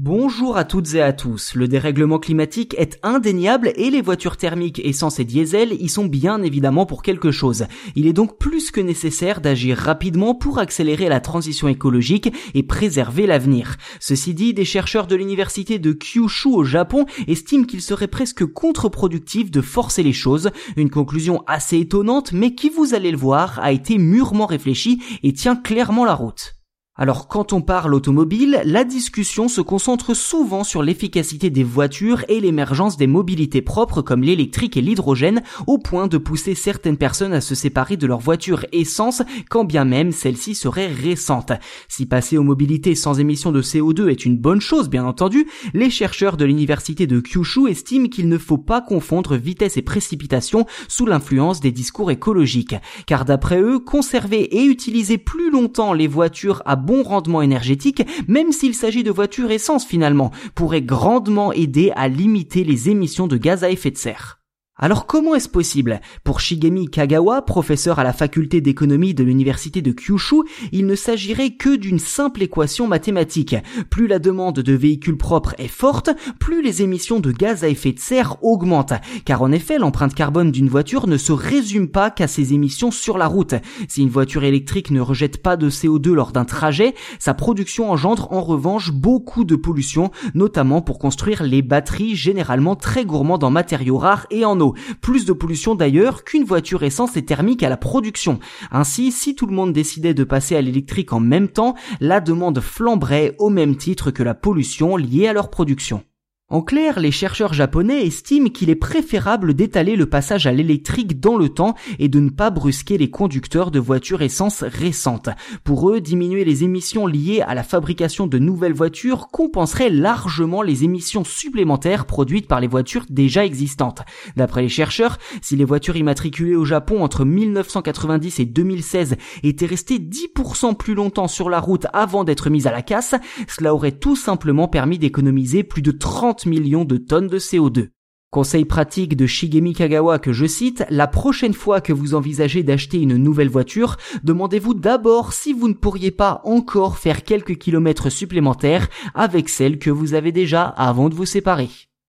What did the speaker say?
Bonjour à toutes et à tous. Le dérèglement climatique est indéniable et les voitures thermiques, essence et diesel y sont bien évidemment pour quelque chose. Il est donc plus que nécessaire d'agir rapidement pour accélérer la transition écologique et préserver l'avenir. Ceci dit, des chercheurs de l'université de Kyushu au Japon estiment qu'il serait presque contre-productif de forcer les choses. Une conclusion assez étonnante mais qui, vous allez le voir, a été mûrement réfléchie et tient clairement la route. Alors quand on parle automobile, la discussion se concentre souvent sur l'efficacité des voitures et l'émergence des mobilités propres comme l'électrique et l'hydrogène au point de pousser certaines personnes à se séparer de leur voiture essence quand bien même celle-ci serait récente. Si passer aux mobilités sans émission de CO2 est une bonne chose bien entendu, les chercheurs de l'université de Kyushu estiment qu'il ne faut pas confondre vitesse et précipitation sous l'influence des discours écologiques. Car d'après eux, conserver et utiliser plus longtemps les voitures à bon rendement énergétique, même s'il s'agit de voitures essence finalement, pourrait grandement aider à limiter les émissions de gaz à effet de serre. Alors comment est-ce possible? Pour Shigemi Kagawa, professeur à la faculté d'économie de l'université de Kyushu, il ne s'agirait que d'une simple équation mathématique. Plus la demande de véhicules propres est forte, plus les émissions de gaz à effet de serre augmentent. Car en effet, l'empreinte carbone d'une voiture ne se résume pas qu'à ses émissions sur la route. Si une voiture électrique ne rejette pas de CO2 lors d'un trajet, sa production engendre en revanche beaucoup de pollution, notamment pour construire les batteries généralement très gourmandes en matériaux rares et en eau. Plus de pollution d'ailleurs qu'une voiture essence et thermique à la production. Ainsi, si tout le monde décidait de passer à l'électrique en même temps, la demande flamberait au même titre que la pollution liée à leur production. En clair, les chercheurs japonais estiment qu'il est préférable d'étaler le passage à l'électrique dans le temps et de ne pas brusquer les conducteurs de voitures essence récentes. Pour eux, diminuer les émissions liées à la fabrication de nouvelles voitures compenserait largement les émissions supplémentaires produites par les voitures déjà existantes. D'après les chercheurs, si les voitures immatriculées au Japon entre 1990 et 2016 étaient restées 10% plus longtemps sur la route avant d'être mises à la casse, cela aurait tout simplement permis d'économiser plus de 30 millions de tonnes de CO2. Conseil pratique de Shigemi Kagawa que je cite, la prochaine fois que vous envisagez d'acheter une nouvelle voiture, demandez-vous d'abord si vous ne pourriez pas encore faire quelques kilomètres supplémentaires avec celle que vous avez déjà avant de vous séparer.